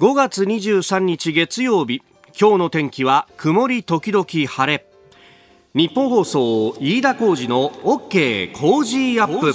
5月23日月曜日今日の天気は曇り時々晴れ。日本放送飯田浩二の OK 工事アップ。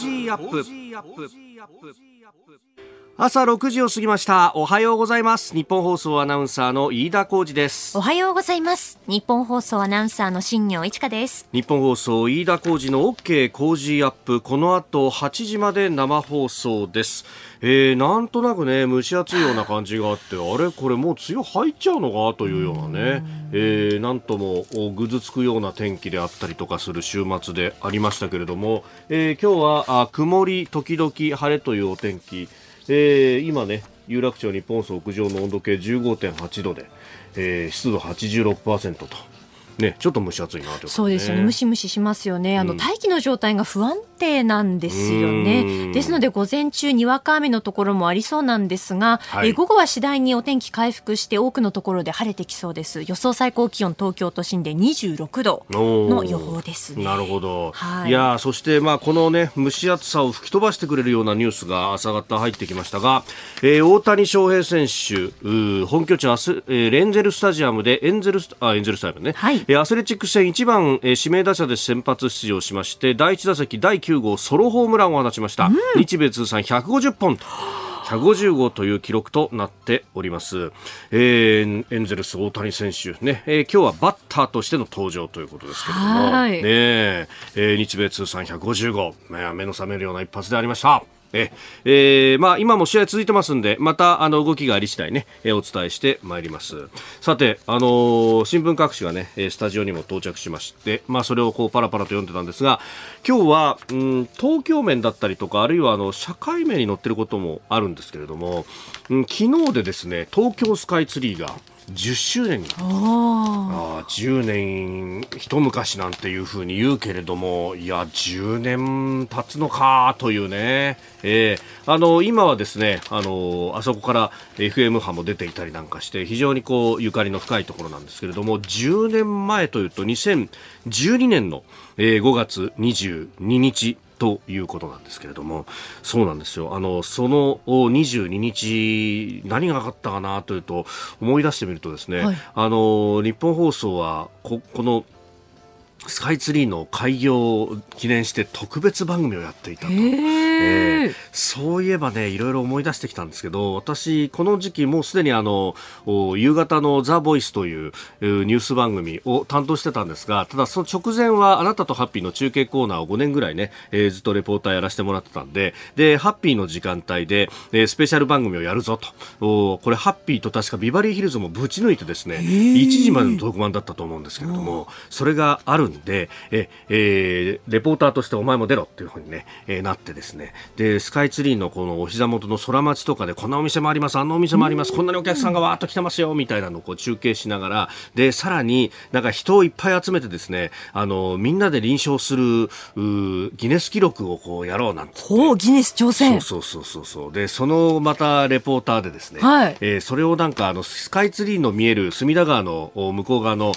朝6時を過ぎました。おはようございます。日本放送アナウンサーの飯田浩二です。おはようございます。日本放送アナウンサーの新業一華です。日本放送飯田浩二の OK 工事アップ。この後8時まで生放送です。えー、なんとなくね蒸し暑いような感じがあってあれ？これもう梅雨入っちゃうのかというようなね、えー、なんともぐずつくような天気であったりとかする週末でありましたけれども、えー、今日はあ曇り時々晴れというお天気えー、今ね有楽町日本総屋上の温度計15.8度で、えー、湿度86%と。ね、ちょっと蒸し暑いなと、ね、そうですよね。ムシムシしますよね。あの、うん、大気の状態が不安定なんですよね。ですので、午前中にわか雨のところもありそうなんですが、はい、え午後は次第にお天気回復して多くのところで晴れてきそうです。予想最高気温東京都心で26度の予報です、ね、なるほど。はい、いやそしてまあこのね蒸し暑さを吹き飛ばしてくれるようなニュースが朝方入ってきましたが、えー、大谷翔平選手本拠地アス、えー、レンゼルスタジアムでエンゼルスあエンゼルスタイムね。はい。アスレチック戦1番、えー、指名打者で先発出場しまして第1打席第9号ソロホームランを放ちました、うん、日米通算150本と150号という記録となっております、えー、エンゼルス大谷選手ね、えー、今日はバッターとしての登場ということですけれども、ねえー、日米通算150号、目の覚めるような一発でありましたええー、まあ、今も試合続いてますんで、またあの動きがあり次第ね、え、お伝えしてまいります。さて、あのー、新聞各紙がね、スタジオにも到着しまして、まあ、それをこうパラパラと読んでたんですが、今日は、うん、東京面だったりとか、あるいはあの社会面に載ってることもあるんですけれども、うん、昨日でですね、東京スカイツリーが10周年に。ああ10年一昔なんていうふうに言うけれどもいや10年経つのかというね、えー、あの今はですねあのあそこから FM 波も出ていたりなんかして非常にこうゆかりの深いところなんですけれども10年前というと2012年の、えー、5月22日ということなんですけれども、そうなんですよ。あの、その22日、何があったかなというと、思い出してみるとですね、はい、あの、日本放送は、こ、この、スカイツリーの開業を記念して特別番組をやっていたと、えー、そういえばねいろいろ思い出してきたんですけど私この時期もうすでにあの夕方の「ザ・ボイスというニュース番組を担当してたんですがただその直前はあなたとハッピーの中継コーナーを5年ぐらいね、えー、ずっとレポーターやらせてもらってたんででハッピーの時間帯で、えー、スペシャル番組をやるぞと。これハッピーと確かビバリーヒルズもぶち抜いてですね1時までの特番だったと思うんですけれどもそれがあるんで、え、えー、レポーターとしてお前も出ろっていうふうにね、えー、なってですね、で、スカイツリーのこのお膝元の空町とかで、こんなお店もあります、あのお店もあります、こんなにお客さんがわーっと来てますよ、みたいなのをこう中継しながら、で、さらになんか人をいっぱい集めてですね、あの、みんなで臨床する、ギネス記録をこうやろうなんて。ほう、ギネス挑戦。そうそうそうそう。で、そのまたレポーターでですね、はい、えー、それをなんかあの、スカイツリーの見える隅田川の向こう側の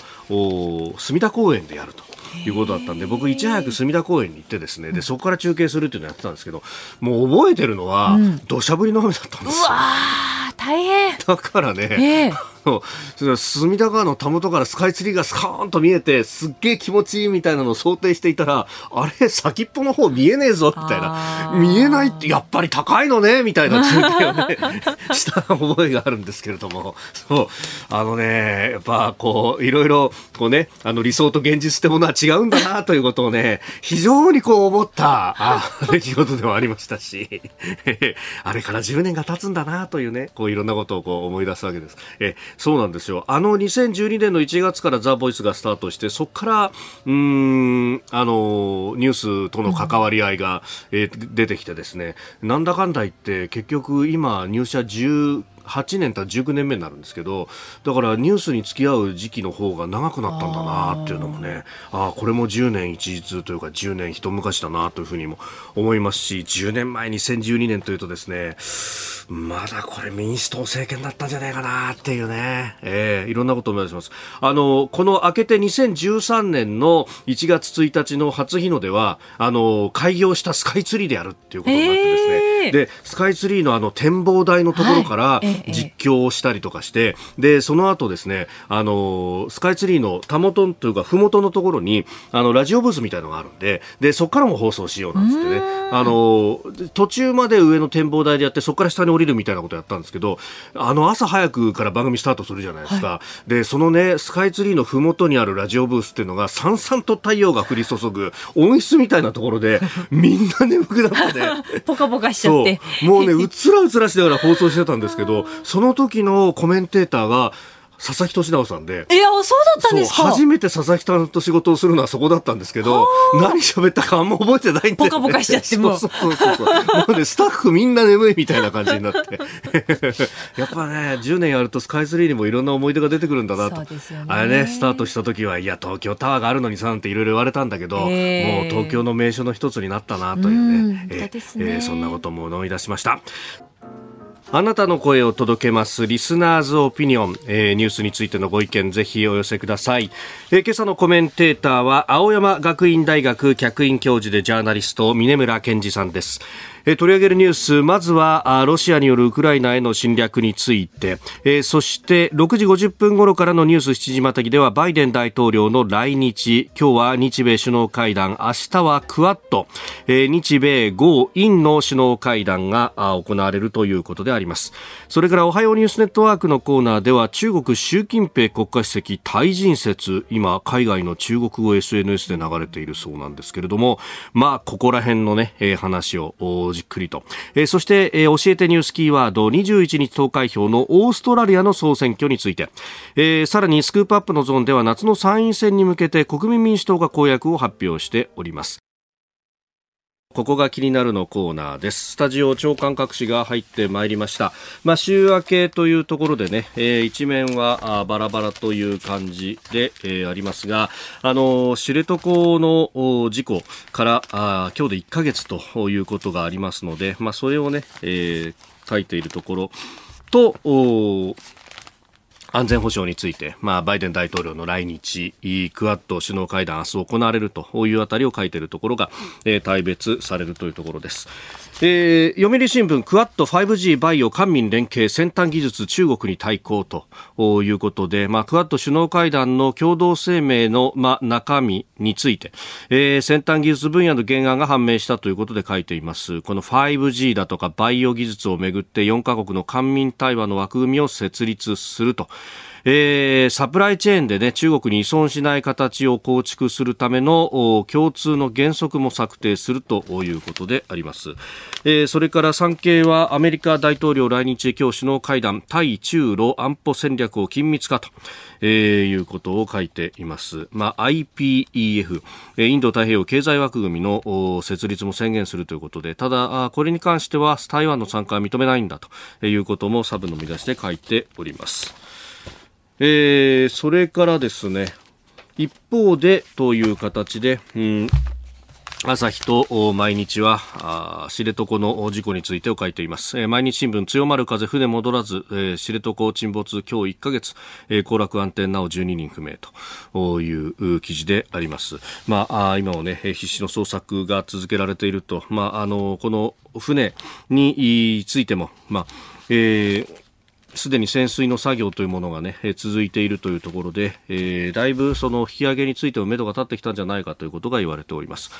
隅田公園でやると。いうことだったんで僕いち早く隅田公園に行ってですねでそこから中継するっていうのをやってたんですけどもう覚えてるのは土砂降りの雨だったんですよ。大変。だからね、え。ー 隅田川のたもとからスカイツリーがスカーンと見えてすっげえ気持ちいいみたいなのを想定していたらあれ先っぽの方見えねえぞみたいな。見えないってやっぱり高いのねみたいな中継をね。した覚えがあるんですけれども。そう。あのねやっぱこういろいろこうねあの理想と現実ってものは違うんだなということをね非常にこう思ったあ出来事ではありましたし。あれから10年が経つんだなというねこういろんなことをこう思い出すわけです。えそうなんですよ。あの2012年の1月からザ・ボイスがスタートして、そこから、うん、あの、ニュースとの関わり合いが、えー、出てきてですね、なんだかんだ言って結局今入社19 8年た19年目になるんですけどだからニュースに付き合う時期の方が長くなったんだなっていうのもねああこれも10年一日というか10年一昔だなというふうにも思いますし10年前2012年というとですねまだこれ民主党政権だったんじゃないかなっていうね、えー、いろんなことを思い出します。あのこの明けて2013年の1月1日の初日の出はあの開業したスカイツリーでやるっていうことになってですね、えー、でスカイツリーのあの展望台のところから実況をしたりとかして、でその後ですねあのスカイツリーのたもとというかふもとのところにあのラジオブースみたいのがあるんででそこからも放送しようなんつってね。あの途中まで上の展望台でやってそこから下に降りるみたいなことやったんですけどあの朝早くから番組スタートするじゃないですか、はい、でそのねスカイツリーのふもとにあるラジオブースっていうのがさんさんと太陽が降り注ぐ温室みたいなところで みんな眠くなって。ねポカポカしちゃ って。もうねうつらうつらしながら放送してたんですけどその時のコメンテーターが佐々木俊直さんで。いや、そうだったんですか？初めて佐々木さんと仕事をするのはそこだったんですけど、何喋ったかあんま覚えてないんで。ポカポカしちゃっても。そうそうそうそう。もうね、スタッフみんな眠いみたいな感じになって。やっぱね、10年やるとスカイツリーにもいろんな思い出が出てくるんだなと。ね。あれね、スタートした時は、いや、東京タワーがあるのにさんっていろいろ言われたんだけど、えー、もう東京の名所の一つになったなというね。えー、えー、そんなことも思い出しました。あなたの声を届けますリスナーズオピニオン、えー、ニュースについてのご意見ぜひお寄せください、えー、今朝のコメンテーターは青山学院大学客員教授でジャーナリスト峰村健二さんです。え取り上げるニュースまずはロシアによるウクライナへの侵略について、えそして6時50分頃からのニュース7時またぎではバイデン大統領の来日。今日は日米首脳会談。明日はクアッド、え日米豪印の首脳会談が行われるということであります。それからおはようニュースネットワークのコーナーでは中国習近平国家主席退陣説。今海外の中国語 SNS で流れているそうなんですけれども。まあここら辺のね、え話をじっくりと、えー、そして、えー、教えてニュースキーワード21日投開票のオーストラリアの総選挙について、えー、さらにスクープアップのゾーンでは夏の参院選に向けて国民民主党が公約を発表しておりますここが気になるのコーナーです。スタジオ長官各紙が入ってまいりました。まあ、週明けというところでね、えー、一面はあバラバラという感じで、えー、ありますが、あのー、知床の事故からあ今日で1ヶ月ということがありますので、まあ、それをね、えー、書いているところと、安全保障について、まあ、バイデン大統領の来日、クアッド首脳会談、明日行われるというあたりを書いているところが、えー、大別されるというところです。えー、読売新聞クワッド 5G バイオ官民連携先端技術中国に対抗ということで、まあ、クワッド首脳会談の共同声明の、まあ、中身について、えー、先端技術分野の原案が判明したということで書いています。この 5G だとかバイオ技術をめぐって4カ国の官民対話の枠組みを設立すると。えー、サプライチェーンでね、中国に依存しない形を構築するための共通の原則も策定するということであります。えー、それから産経はアメリカ大統領来日今日首脳会談、対中ロ安保戦略を緊密化と。えー、いうことを書いています。まあ、IPEF、インド太平洋経済枠組みの設立も宣言するということで、ただ、これに関しては台湾の参加は認めないんだということもサブの見出しで書いております。えー、それからですね、一方でという形で、うん、朝日と毎日は知床の事故についてを書いています、えー、毎日新聞強まる風船戻らず、えー、知床沈没今日1ヶ月、えー、落安定なお12人不明という記事であります。まあ今もね必死の捜索が続けられていると。まああのこの船についてもまあえーすでに潜水の作業というものがね、え続いているというところで、えー、だいぶその引き上げについても目処が立ってきたんじゃないかということが言われております。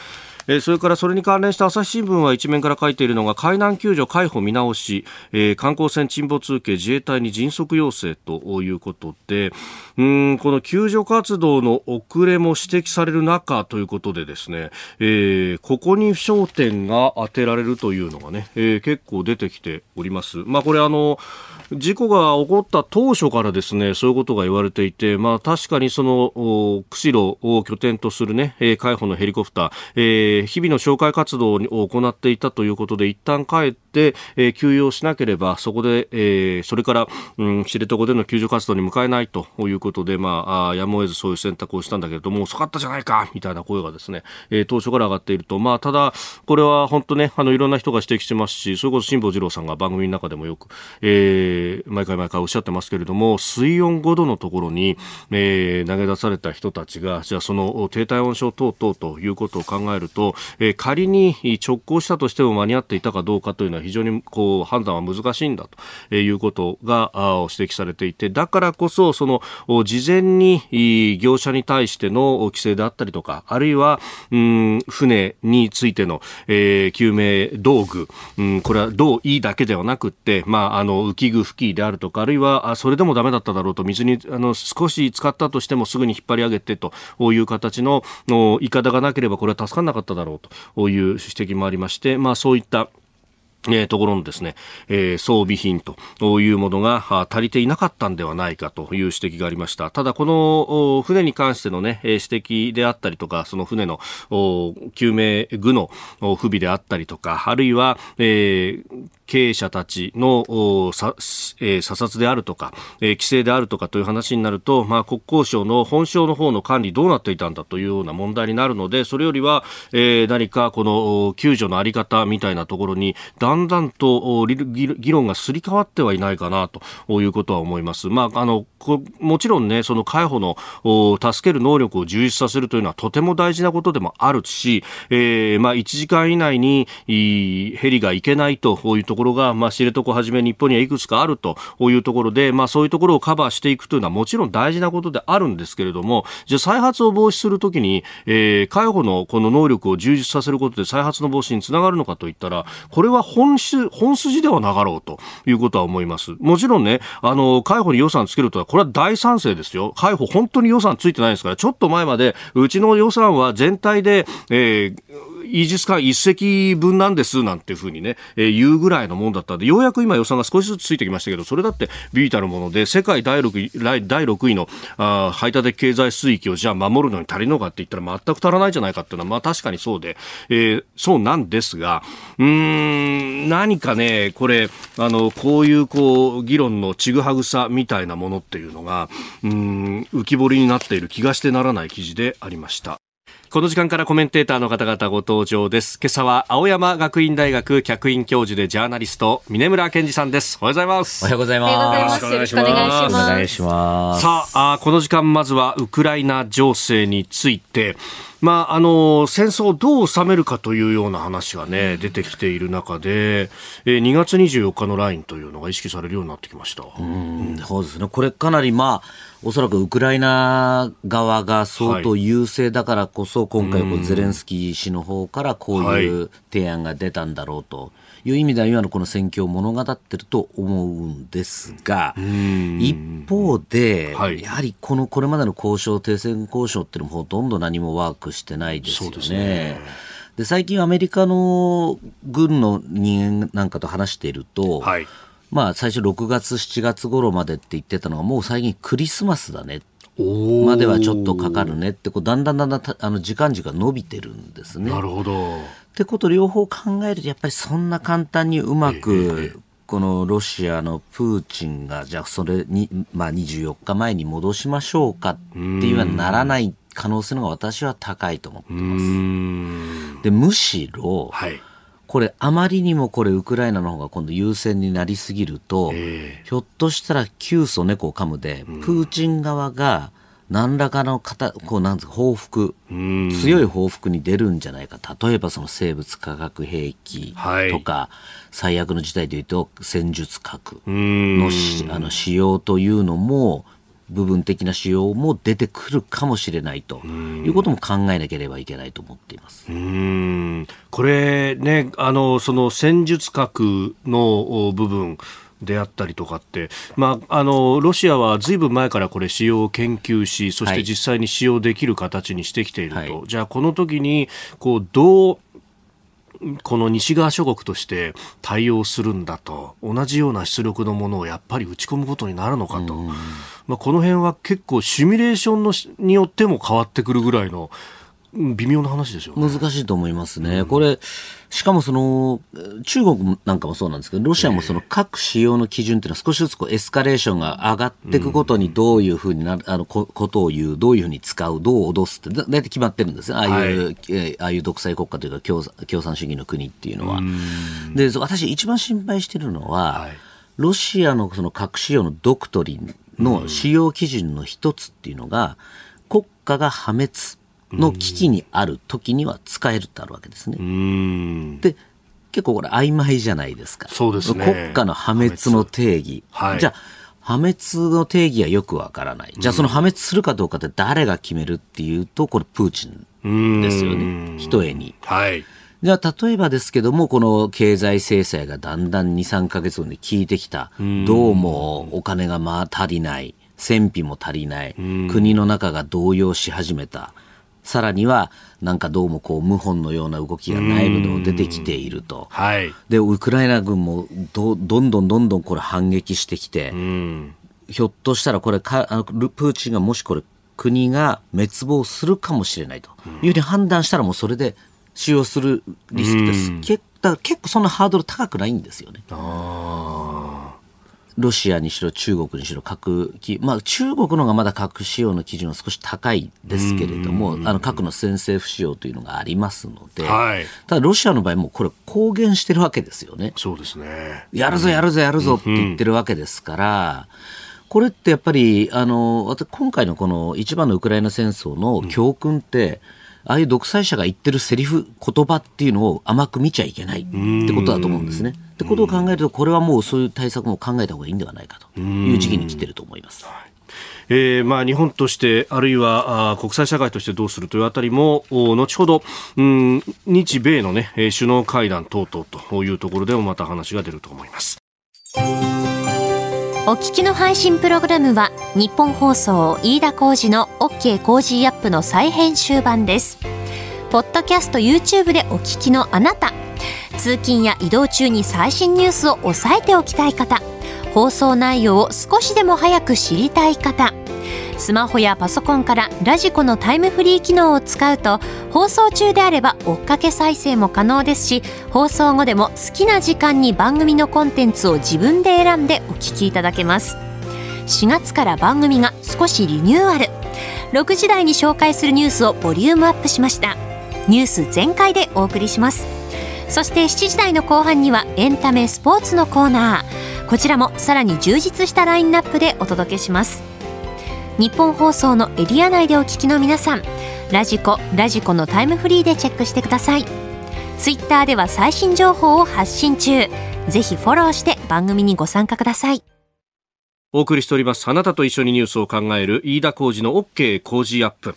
えー、それからそれに関連して朝日新聞は一面から書いているのが海難救助海保見直し、えー、観光船沈没受け自衛隊に迅速要請ということでうんこの救助活動の遅れも指摘される中ということでですね、えー、ここに焦点が当てられるというのがね、え、結構出てきております。まあこれあの事故が起こった当初からですねそういうことが言われていて、まあ、確かにその釧路を拠点とする、ね、海保のヘリコプター、えー、日々の紹介活動を行っていたということで一旦帰って、えー、休養しなければそこで、えー、それから、うん、知床での救助活動に向かえないということで、まあ、やむを得ずそういう選択をしたんだけれども遅かったじゃないかみたいな声がですね、えー、当初から上がっていると、まあ、ただこれは本当ねあのいろんな人が指摘してますしそれこそ辛坊治郎さんが番組の中でもよく、えー毎回毎回おっしゃってますけれども水温5度のところに、えー、投げ出された人たちがじゃあその低体温症等々ということを考えると、えー、仮に直行したとしても間に合っていたかどうかというのは非常にこう判断は難しいんだということが指摘されていてだからこそその事前に業者に対しての規制であったりとかあるいは、うん、船についての、えー、救命道具、うん、これはどういだけではなくて、まあ、あの浮き具吹きであるとかあるいはそれでもダメだっただろうと水にあの少し使ったとしてもすぐに引っ張り上げてという形の言い方がなければこれは助からなかっただろうという指摘もありまして、まあ、そういったえー、ところのですね、えー、装備品というものが足りていなかったんではないかという指摘がありました。ただ、この船に関してのね、指摘であったりとか、その船の救命具の不備であったりとか、あるいは、えー経営者たちのさ、えー、査察であるとか、えー、規制であるとかという話になると、まあ、国交省の本省の方の管理どうなっていたんだというような問題になるので、それよりは、えー、何かこの救助のあり方みたいなところに、だんだんと議論がすり替わってはいないかなということは思います。まあ、あの、もちろんね、その海保の助ける能力を充実させるというのはとても大事なことでもあるし、えー、まあ、1時間以内にヘリが行けないというところが、まあ、知床はじめ日本にはいくつかあるというところで、まあ、そういうところをカバーしていくというのはもちろん大事なことであるんですけれども、じゃあ再発を防止するときに、えー、介護のこの能力を充実させることで再発の防止につながるのかといったら、これは本質、本筋ではなかろうということは思います。もちろんね、あの、介護に予算つけるとは、これは大賛成ですよ。介保本当に予算ついてないですから、ちょっと前まで、うちの予算は全体で、えーイージス艦一隻分なんですなんていうふうにね、えー、言うぐらいのもんだったんで、ようやく今予算が少しずつついてきましたけど、それだってビータるもので、世界第 6, 位第6位のあ排他的経済水域をじゃあ守るのに足りるのかって言ったら全く足らないじゃないかっていうのは、まあ確かにそうで、えー、そうなんですが、うーん、何かね、これ、あの、こういうこう、議論のちぐはぐさみたいなものっていうのが、うん、浮き彫りになっている気がしてならない記事でありました。この時間からコメンテーターの方々ご登場です。今朝は青山学院大学客員教授でジャーナリスト、峰村健二さんです。おはようございます。おはようございます。よろしくお願いします。お願いします。さあ、あこの時間まずはウクライナ情勢について、まあ、あの戦争をどう収めるかというような話が、ね、出てきている中で、えー、2月24日のラインというのが意識されるようになってきましたうんそうですね、これ、かなり、まあ、おそらくウクライナ側が相当優勢だからこそ、今回こう、ゼレンスキー氏の方からこういう提案が出たんだろうと。いう意味では今のこの戦況を物語ってると思うんですが、一方で、はい、やはりこのこれまでの交渉、停戦交渉っていうのもほとんど何もワークしてないですよね。ね。で最近アメリカの軍の人間なんかと話していると、はい、まあ最初6月、7月頃までって言ってたのがもう最近クリスマスだね。まではちょっとかかるねってこうだんだんだんだんあの時間軸が伸びてるんですね。なるほど。ってこと両方考えるとやっぱりそんな簡単にうまく、このロシアのプーチンがじゃあそれに、まあ、24日前に戻しましょうかっていうはならない可能性の方が私は高いと思ってます。でむしろ、はい、これあまりにもこれウクライナの方が今度優勢になりすぎると、ひょっとしたら窮鼠猫を噛むでプーチン側が何らかの方こうなん報復強い報復に出るんじゃないか。例えばその生物化学兵器とか、はい、最悪の事態でいうと戦術核のあの使用というのも部分的な使用も出てくるかもしれないということも考えなければいけないと思っています。これね、あのその戦術核の部分であったりとかって、まあ、あのロシアはずいぶん前からこれ使用を研究しそして実際に使用できる形にしてきていると、はい、じゃあこの時にこうどうこの西側諸国として対応するんだと同じような出力のものをやっぱり打ち込むことになるのかと、まあ、この辺は結構シミュレーションのによっても変わってくるぐらいの微妙な話ですよ、ね、難しいと思いますね。うん、これ、しかもその、中国なんかもそうなんですけど、ロシアもその核使用の基準っていうのは少しずつこうエスカレーションが上がっていくごとにどういうふうになる、あのこ、ことを言う、どういうふうに使う、どう脅すって、だ大体決まってるんですね。ああいう、はい、えああいう独裁国家というか共、共産主義の国っていうのは。で、私一番心配してるのは、はい。ロシアのその核使用のドクトリンの使用基準の一つっていうのが、国家が破滅の危機にある時には使えるってあるわけですね。で、結構これ曖昧じゃないですか。そうですね。国家の破滅の定義。はい、じゃあ、破滅の定義はよくわからない。じゃあその破滅するかどうかって誰が決めるっていうと、これプーチンですよね。ひとえに。はい。じゃあ、例えばですけども、この経済制裁がだんだん2、3ヶ月後に効いてきた。どうもお金がまあ足りない。戦費も足りない。国の中が動揺し始めた。さらには、なんかどうもこう、謀反のような動きが内部で出てきていると。はい。で、ウクライナ軍もどどんどんどんどんこれ反撃してきて、ひょっとしたらこれか、あのプーチンがもしこれ、国が滅亡するかもしれないというふうに判断したらもうそれで使用するリスクです。結だ結構そんなハードル高くないんですよね。ロシアにしろ中国にしろ核まあ中国の方がまだ核使用の基準は少し高いですけれども、あの核の先制不使用というのがありますので、はい、ただロシアの場合もこれ公言してるわけですよね。そうですね。やるぞやるぞやるぞって言ってるわけですから、これってやっぱり、あの、今回のこの一番のウクライナ戦争の教訓って、うんああいう独裁者が言ってるセリフ、言葉っていうのを甘く見ちゃいけないってことだと思うんですね。ってことを考えると、これはもうそういう対策も考えた方がいいんではないかという時期に来てると思います。えーまあ、日本としてあるいはあ国際社会としてどうするというあたりも後ほど、うん、日米の、ね、首脳会談等々というところでもまた話が出ると思います。お聞きの配信プログラムはニッポン放送飯田浩司の OK Cozy up の再編集版です。ポッドキャスト YouTube でお聞きのあなた、通勤や移動中に最新ニュースを押さえておきたい方、放送内容を少しでも早く知りたい方、スマホやパソコンからラジコのタイムフリー機能を使うと放送中であれば追っかけ再生も可能ですし放送後でも好きな時間に番組のコンテンツを自分で選んでお聞きいただけます。4月から番組が少しリニューアル。6時台に紹介するニュースをボリュームアップしました。ニュース全開でお送りします。そして7時台の後半にはエンタメスポーツのコーナー。こちらもさらに充実したラインナップでお届けします。日本放送のエリア内でお聞きの皆さんラジコラジコのタイムフリーでチェックしてください。ツイッターでは最新情報を発信中。ぜひフォローして番組にご参加ください。お送りしております。あなたと一緒にニュースを考える飯田浩二の OK 工事アップ。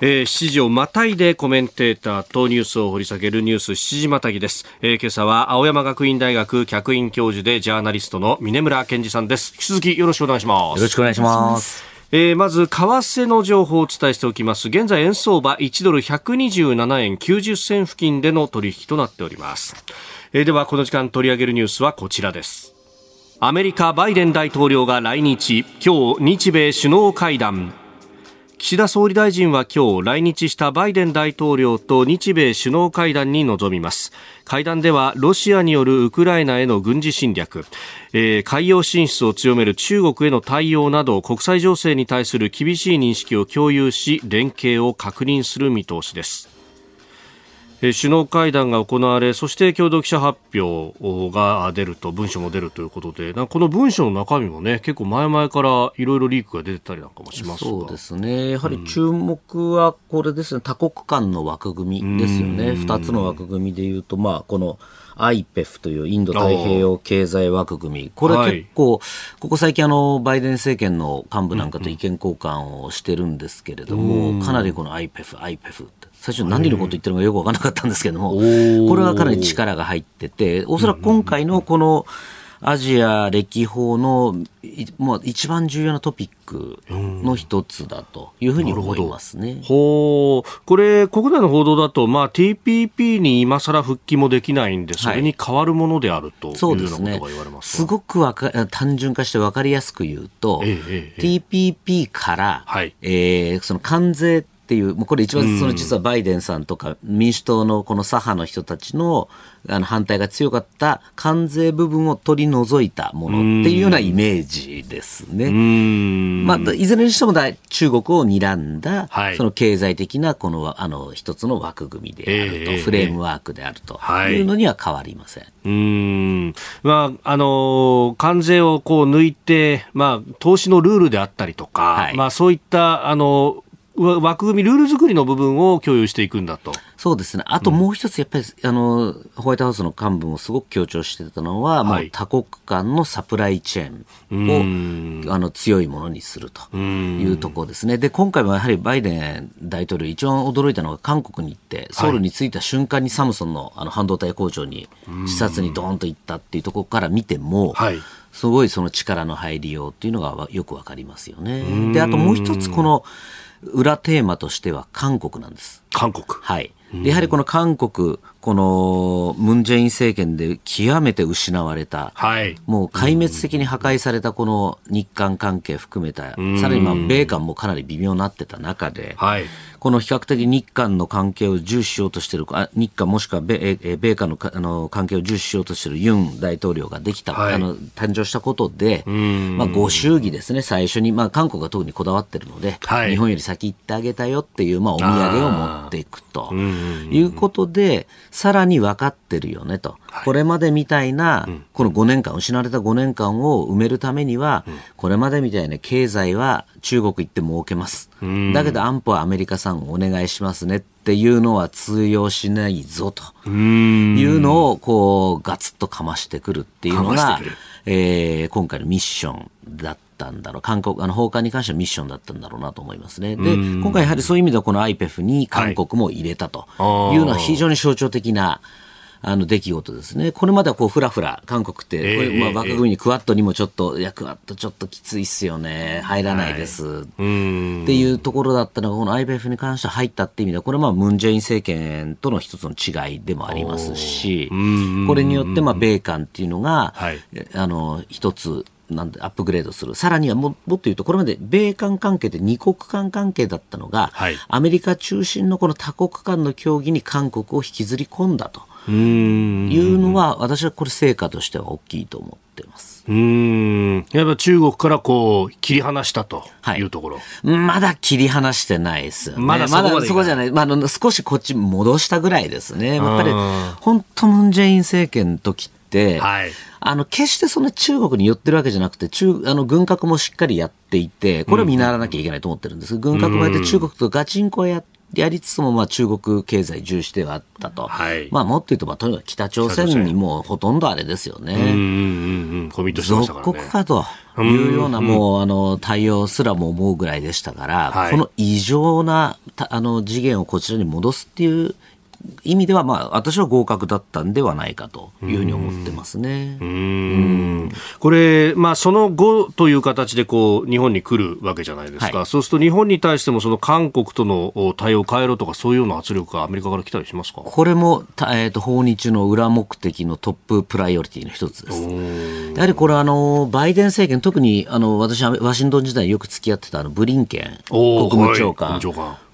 えー、7時をまたいでコメンテーターとニュースを掘り下げるニュース7時またぎです。えー、今朝は青山学院大学客員教授でジャーナリストの峰村健二さんです。引き続きよろしくお願いします。よろしくお願いします。えー、まず為替の情報をお伝えしておきます現在円相場1ドル127円90銭付近での取引となっております、えー、ではこの時間取り上げるニュースはこちらですアメリカバイデン大統領が来日今日日米首脳会談。岸田総理大臣は今日来日したバイデン大統領と日米首脳会談に臨みます。会談ではロシアによるウクライナへの軍事侵略、えー、海洋進出を強める中国への対応など国際情勢に対する厳しい認識を共有し連携を確認する見通しです。首脳会談が行われそして共同記者発表が出ると文書も出るということでこの文書の中身もね結構前々からいろいろリークが出てたりなんかもしますそうですね。やはり注目はこれですね、うん、多国間の枠組みですよね。2つの枠組みでいうと、まあ、この IPEF というインド太平洋経済枠組み、これ結構、はい、ここ最近あの、バイデン政権の幹部なんかと意見交換をしてるんですけれども、うん。うん、かなりこの IPEF、IPEF 最初何のこと言ってるのかよく分からなかったんですけども、これはかなり力が入ってて、おそらく今回のこの、アジア歴訪の、もう一番重要なトピックの一つだというふうに思いますね。ほう。これ、国内の報道だと、まあ、TPP に今更復帰もできないんで、それに変わるものであるというようなことが言われます、すごくわか単純化して分かりやすく言うと、えええ、TPP から、はい、えー、その関税っていう、もうこれ一番その実はバイデンさんとか民主党のこの左派の人たちのあの反対が強かった関税部分を取り除いたものっていうようなイメージですね。まあ、いずれにしても中国を睨んだ、はい、その経済的なこのあの一つの枠組みであると、えー、フレームワークであるとい。うのには変わりません。はい、うん。まああの関税をこう抜いて、まあ、投資のルールであったりとか、はい、まあ、そういったあの枠組み、ルール作りの部分を共有していくんだと。そうですね。あともう一つ、やっぱり、うん、あの、ホワイトハウスの幹部もすごく強調してたのは、はい、もう多国間のサプライチェーンを、あの、強いものにするというところですね。で、今回もやはりバイデン大統領、一番驚いたのが韓国に行って、ソウルに着いた瞬間にサムソンのあの半導体工場に視察にドーンと行ったっていうところから見ても、はいすごいその力の入りようっていうのがよくわかりますよね。で、あともう一つこの裏テーマとしては韓国なんです。韓国。はい。やはりこの韓国、このムン・ジェイン政権で極めて失われた、はい、もう壊滅的に破壊されたこの日韓関係含めた、さらにまあ米韓もかなり微妙になってた中で、はい、この比較的日韓の関係を重視しようとしている、日韓もしくは米米韓のあの関係を重視しようとしているユン大統領ができた、はい、あの誕生したことで、まあ、ご祝儀ですね、最初に、まあ、韓国が特にこだわってるので、はい、日本より先行ってあげたよっていう、まあ、お土産を持っていくということで、さらに分かってるよねと。これまでみたいな、この5年間、失われた5年間を埋めるためには、これまでみたいな経済は中国行って儲けます。だけど安保はアメリカさんお願いしますねっていうのは通用しないぞというのを、こう、ガツッとかましてくるっていうのが、えー、今回のミッションだったんだろう。韓国、あの、放火に関してはミッションだったんだろうなと思いますね。で、今回やはりそういう意味ではこの IPEF に韓国も入れたというのは非常に象徴的な、はいあの出来事ですね。これまではこうふらふら韓国って、これまあ枠組みにクワッドにもちょっと、いやクワッドちょっときついっすよね、入らないです、はい、っていうところだったのがこの IBF に関して入ったっていう意味ではこれはまあムン・ジェイン政権との一つの違いでもありますし、これによってまあ米韓っていうのが、はい、あの一つなんでアップグレードする。さらにはももっと言うと、これまで米韓関係で二国間関係だったのが、はい、アメリカ中心のこの多国間の協議に韓国を引きずり込んだと。いうのは、私はこれ成果としては大きいと思っています。うんやっぱ中国からこう切り離したというところ、はい、まだ切り離してないですよね。まだそこまだそこじゃない。まあ、あの少しこっち戻したぐらいですね。やっぱり本当ムン・ジェイン政権の時って、はい、あの決してそんな中国に寄ってるわけじゃなくて中あの軍拡もしっかりやっていてこれを見習わなきゃいけないと思ってるんです。軍拡もやって中国とガチンコやってやりつつも、まあ、中国経済重視ではあったと、はい、まあ、もっと言うと、まあ、とにかく北朝鮮にもうほとんどあれですよね。うんうんうん。属国かというような、もう、あの、対応すらも思うぐらいでしたから、はい、この異常な、あの、次元をこちらに戻すっていう意味では、まあ、私は合格だったんではないかというふうに思ってますね。うん。これ、まあ、その後という形でこう日本に来るわけじゃないですか、はい、そうすると日本に対してもその韓国との対応を変えろとか、そういうような圧力がアメリカから来たりしますか？これも、えーと、訪日の裏目的のトッププライオリティの一つです。やはりこれあの、バイデン政権、特にあの私はワシントン時代よく付き合ってたあのブリンケン国務長官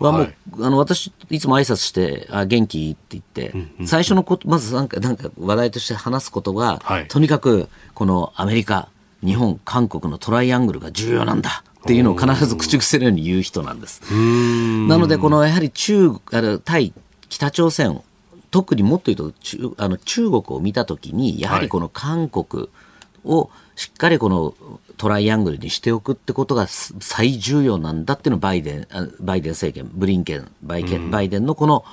はもう、はい、あの私、いつも挨拶してあ元気って言って、最初のこと、まずなんか、なんか話題として話すことが、はい、とにかく、このアメリカ、日本、韓国のトライアングルが重要なんだ。っていうのを必ず口癖のように言う人なんです。なので、このやはり中、対北朝鮮、特にもっと言うと中あの中国を見たときに、やはりこの韓国をしっかりこのトライアングルにしておくってことが最重要なんだっていうのをバイデン、バイデン政権、ブリンケン、バイケンバイデンのこの、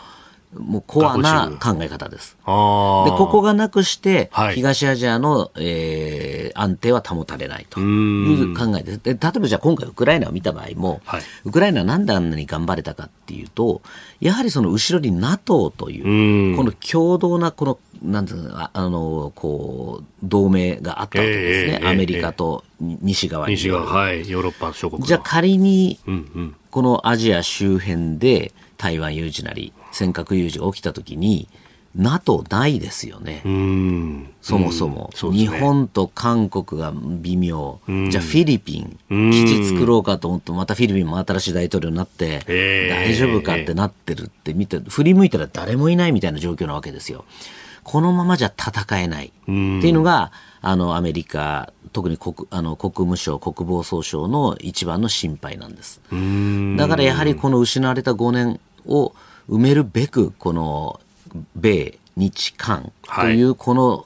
もうコアな考え方です。で、ここがなくして、東アジアの、えー、安定は保たれないという考えです。で、例えばじゃあ今回ウクライナを見た場合も、はい、ウクライナはなんであんなに頑張れたかっていうと、やはりその後ろに NATO という、この共同なこの、なんていうの、あの、こう、同盟があったわけですね。えー、アメリカと西側に。西側、はい、ヨーロッパ諸国じゃあ仮に、このアジア周辺で台湾有事なり、尖閣有事が起きたときに、NATO ないですよね。そもそも、ね、日本と韓国が微妙。じゃあフィリピン、基地作ろうかと思って、またフィリピンも新しい大統領になって、大丈夫かってなってるって見て、振り向いたら誰もいないみたいな状況なわけですよ。このままじゃ戦えない。っていうのが、あの、アメリカ、特に国あの国務省、国防総省の一番の心配なんです。だからやはりこの失われた5年を埋めるべく、この米、日韓というこの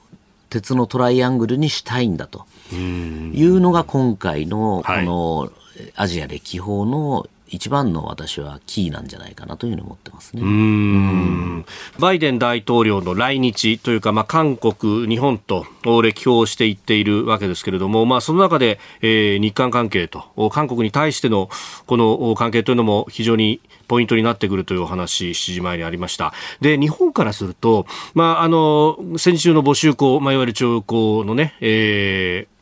鉄のトライアングルにしたいんだというのが今回のこのアジア歴訪の一番の私はキーなんじゃないかなというふうに思ってますね。うんバイデン大統領の来日というか、まあ、韓国、日本と歴訪していっているわけですけれども、まあ、その中で、えー、日韓関係と韓国に対してのこの関係というのも非常にポイントになってくるというお話、7時前にありました。で、日本からすると、まあ、あの、先週の募集校、まあ、いわゆる徴用工のね、えー、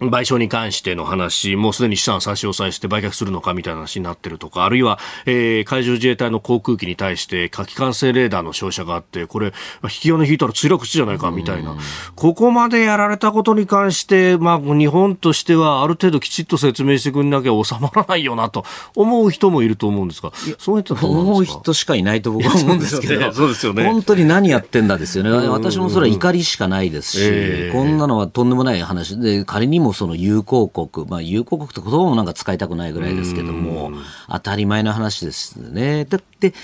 賠償に関しての話、もうすでに資産差し押さえして売却するのかみたいな話になってるとか、あるいは、えー、海上自衛隊の航空機に対して火器管制レーダーの照射があって、これ、引き金引いたら墜落死じゃないかみたいな、ここまでやられたことに関して、まあ、日本としてはある程度きちっと説明してくれなきゃ収まらないよなと思う人もいると思うんですが、そういう人思う人しかいないと僕は思うんですけど、そうですよね。本当に何やってんだですよね。私もそれは怒りしかないですし、えー、こんなのはとんでもない話で、仮にももその友好国、まあ、友好国って言葉もなんか使いたくないぐらいですけども、当たり前の話ですね。だって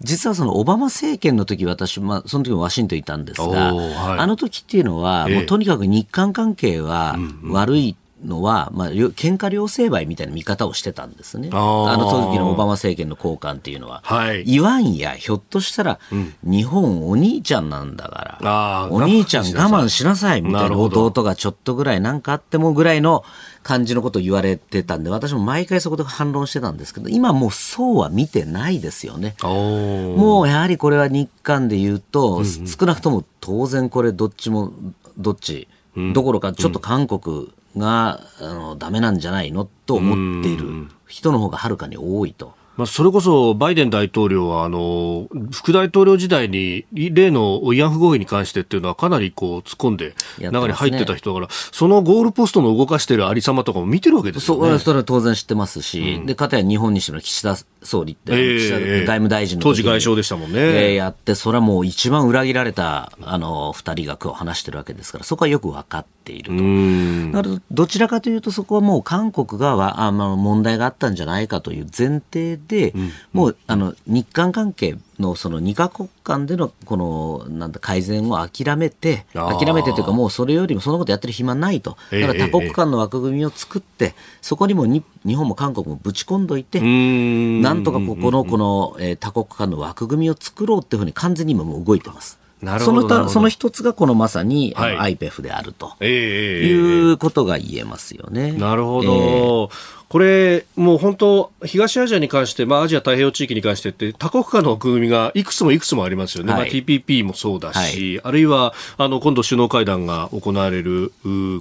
実はそのオバマ政権の時私、まあ、その時もワシントンいたんですが、はい、あの時っていうのは、もうとにかく日韓関係は悪いのは、まあ、喧嘩両成敗みたいな見方をしてたんですね。あの時のオバマ政権の高官っていうのは。はい、言わんや、ひょっとしたら、うん、日本お兄ちゃんなんだから、お兄ちゃん我慢しなさい。みたいな弟がちょっとぐらいなんかあってもぐらいの感じのことを言われてたんで、私も毎回そこで反論してたんですけど、今もうそうは見てないですよね。もうやはりこれは日韓で言うと、うんうん、少なくとも当然これどっちも、どっち、どころかちょっと韓国、があのダメなんじゃないのと思っている人の方がはるかに多いと。まあ、それこそバイデン大統領はあの副大統領時代に例の慰安婦合意に関してっていうのはかなりこう突っ込んで中に入ってた人だから、ね、そのゴールポストの動かしているありさまとかも見てるわけですよね。それは当然知ってますし、うん、でかたや日本にしても岸田総理って、えー、外務大臣の当時外相でしたもんね。えー、やって、それはもう一番裏切られたあの二人が句を話してるわけですから、そこはよく分かっていると。だからどちらかというと、そこはもう韓国側あ、まあ、問題があったんじゃないかという前提で、うん、もうあの日韓関係のその2か国間でのこのなんだ改善を諦めて、諦めてというか、もうそれよりもそのことやってる暇ないと、だから多国間の枠組みを作って、そこにも日本も韓国もぶち込んどいて、なんとかここのこの多国間の枠組みを作ろうっていうふうに完全に今もう動いてます。そのその一つがこのまさに、はい、IPEF であると、いうことが言えますよね。なるほど。えーこれ、もう本当、東アジアに関して、まあ、アジア太平洋地域に関してって、多国間の枠組みがいくつもいくつもありますよね。はい、まあ、TPP もそうだし、はい、あるいは、あの、今度首脳会談が行われる、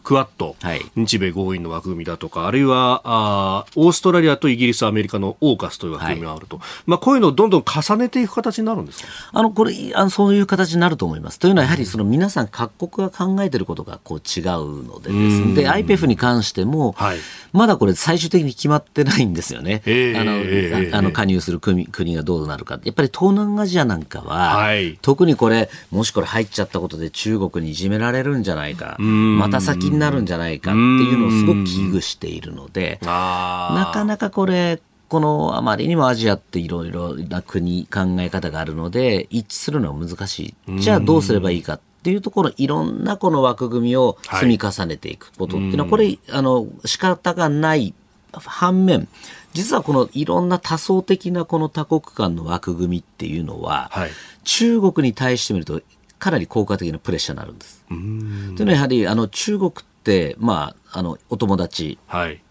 クワッド、はい、日米合意の枠組みだとか、あるいは、あオーストラリアとイギリス、アメリカのオーカスという枠組みがあると。まあ、こういうのをどんどん重ねていく形になるんですか？あの、これ、あのそういう形になると思います。というのは、やはり、その皆さん各国が考えていることがこう違うのでですね。で、IPEF に関しても、まだこれ最終的に決まってないんですよね。えー、あの、えー、あの加入する国国がどうなるか。やっぱり東南アジアなんかは、はい、特にこれ、もしこれ入っちゃったことで中国にいじめられるんじゃないか、また先になるんじゃないかっていうのをすごく危惧しているので、なかなかこれ、このあまりにもアジアっていろいろな国、考え方があるので、一致するのは難しい。じゃあどうすればいいかっていうところ、いろんなこの枠組みを積み重ねていくことっていうのは、はい、これ、あの、仕方がない反面、実はこのいろんな多層的なこの多国間の枠組みっていうのは、はい、中国に対してみるとかなり効果的なプレッシャーになるんです。というのはやはりあの中国って、まあ、あのお友達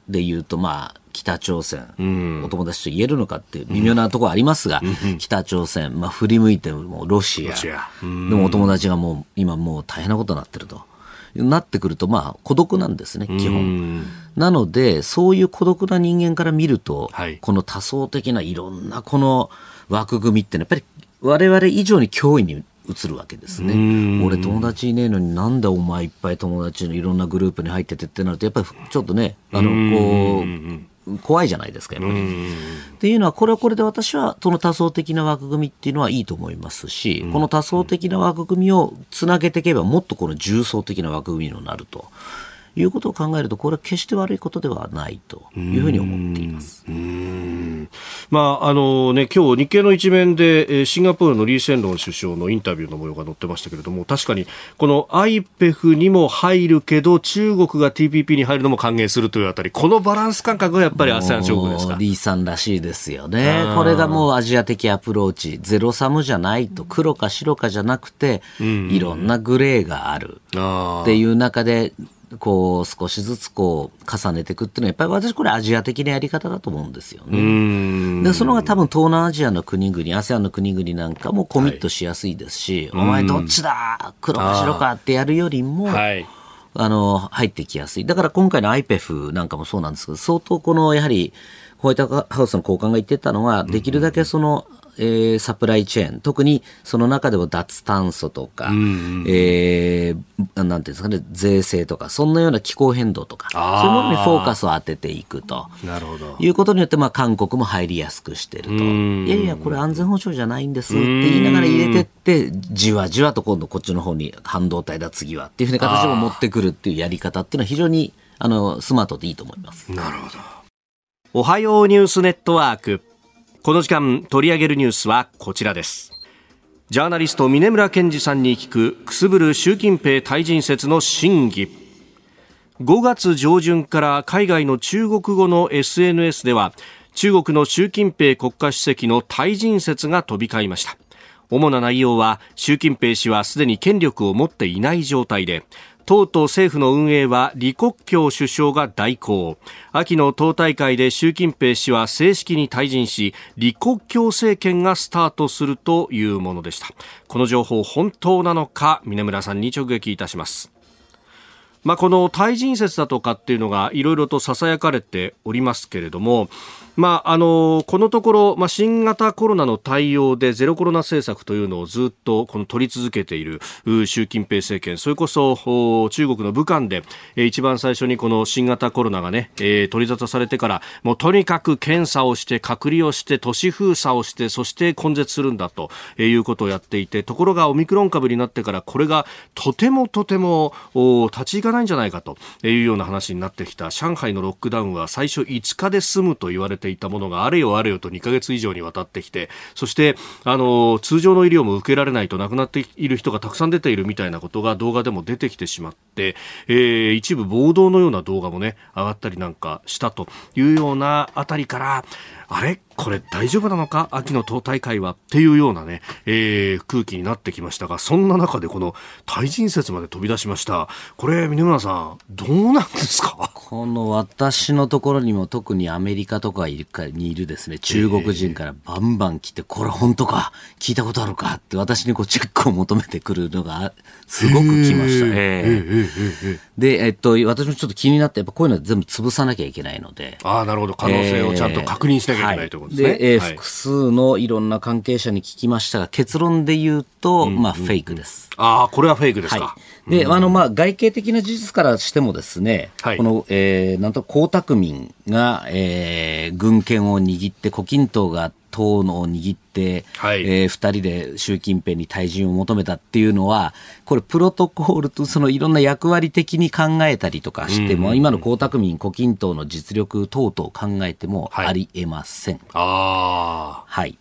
でいうと、まあ、北朝鮮、お友達と言えるのかって微妙なところありますが、北朝鮮、まあ、振り向いてもロシアでもお友達がもう今もう大変なことになってると。なってくると、まあ、孤独なんですね、基本。なので、そういう孤独な人間から見ると、はい、この多層的ないろんなこの枠組みって、ね、やっぱり我々以上に脅威に映るわけですね。俺友達いねえのになんでお前いっぱい友達のいろんなグループに入っててってなると、やっぱりちょっとね、あの、こう、怖いじゃないですか、やっぱり。っていうのは、これはこれで私は、その多層的な枠組みっていうのはいいと思いますし、この多層的な枠組みをつなげていけば、もっとこの重層的な枠組みになると。いうことを考えると、これは決して悪いことではないというふうに思っています。まああのね、今日日経の一面で、シンガポールのリー・シェンロン首相のインタビューの模様が載ってましたけれども、確かにこの IPEF にも入るけど、中国が TPP に入るのも歓迎するというあたり、このバランス感覚がやっぱり ASEAN 諸国ですか？リーさんらしいですよね。これがもうアジア的アプローチ、ゼロサムじゃないと、黒か白かじゃなくて、いろんなグレーがあるっていう中で、こう、少しずつこう、重ねていくっていうのは、やっぱり私これアジア的なやり方だと思うんですよね。で、その方が多分東南アジアの国々、ASEAN の国々なんかもコミットしやすいですし、はい、お前どっちだ黒か白かってやるよりも、はい、あの、入ってきやすい。だから今回の IPEF なんかもそうなんですけど、相当この、やはり、ホワイトハウスの高官が言ってたのは、できるだけその、えー、サプライチェーン、特にその中でも脱炭素とか、うんえー、なんていうんですかね、税制とか、そんなような気候変動とか、そういうものにフォーカスを当てていくと。なるほど。いうことによって、まあ、韓国も入りやすくしてると。いやいや、これ安全保障じゃないんですって言いながら入れてって、じわじわと今度こっちの方に半導体だ次はっていうふうな形を持ってくるっていうやり方っていうのは非常に、あの、スマートでいいと思います。なるほど。おはようニュースネットワーク。この時間取り上げるニュースはこちらです。ジャーナリスト峰村健二さんに聞くくすぶる習近平退陣説の真偽。5月上旬から海外の中国語の SNS では中国の習近平国家主席の退陣説が飛び交いました。主な内容は習近平氏はすでに権力を持っていない状態で党と政府の運営は李克強首相が代行秋の党大会で習近平氏は正式に退陣し李克強政権がスタートするというものでした。この情報本当なのか峰村さんに直撃いたします。まあ、この退陣説だとかっていうのがいろいろと囁かれておりますけれども、まあ、あのこのところ、まあ、新型コロナの対応でゼロコロナ政策というのをずっとこの取り続けている習近平政権。それこそ中国の武漢で一番最初にこの新型コロナがね、えー、取り沙汰されてからもうとにかく検査をして隔離をして都市封鎖をしてそして根絶するんだということをやっていてところがオミクロン株になってからこれがとてもとても立ち行かないんじゃないかというような話になってきた。上海のロックダウンは最初5日で済むと言われてていたものがあれよあれよと2ヶ月以上にわたってきてそしてあの通常の医療も受けられないと亡くなっている人がたくさん出ているみたいなことが動画でも出てきてしまって、えー、一部暴動のような動画もね上がったりなんかしたというようなあたりからあれ？これ大丈夫なのか？秋の党大会はっていうようなね、えー、空気になってきましたが、そんな中でこの対人説まで飛び出しました。これ、峰村さん、どうなんですか？この私のところにも特にアメリカとかにいるですね、中国人からバンバン来て、これ本当か？聞いたことあるか？って私にこうチェックを求めてくるのがすごく来ました。えー、で、えっと、私もちょっと気になって、やっぱこういうのは全部潰さなきゃいけないので。ああ、なるほど。可能性をちゃんと確認しなきゃいけないということですね。で、えー、複数のいろんな関係者に聞きましたが、結論で言うと、まあ、フェイクです。ああ、これはフェイクですか。はい、で、あの、まあ、外形的な事実からしてもですね、はい、この、えー、なんと、江沢民が、えー、軍権を握って、胡錦涛が党のを握って、はい、えー、2人で習近平に退陣を求めたっていうのは、これ、プロトコールとそのいろんな役割的に考えたりとかしても、うん、今の江沢民、胡錦涛の実力等々考えてもありえません。はい、はい、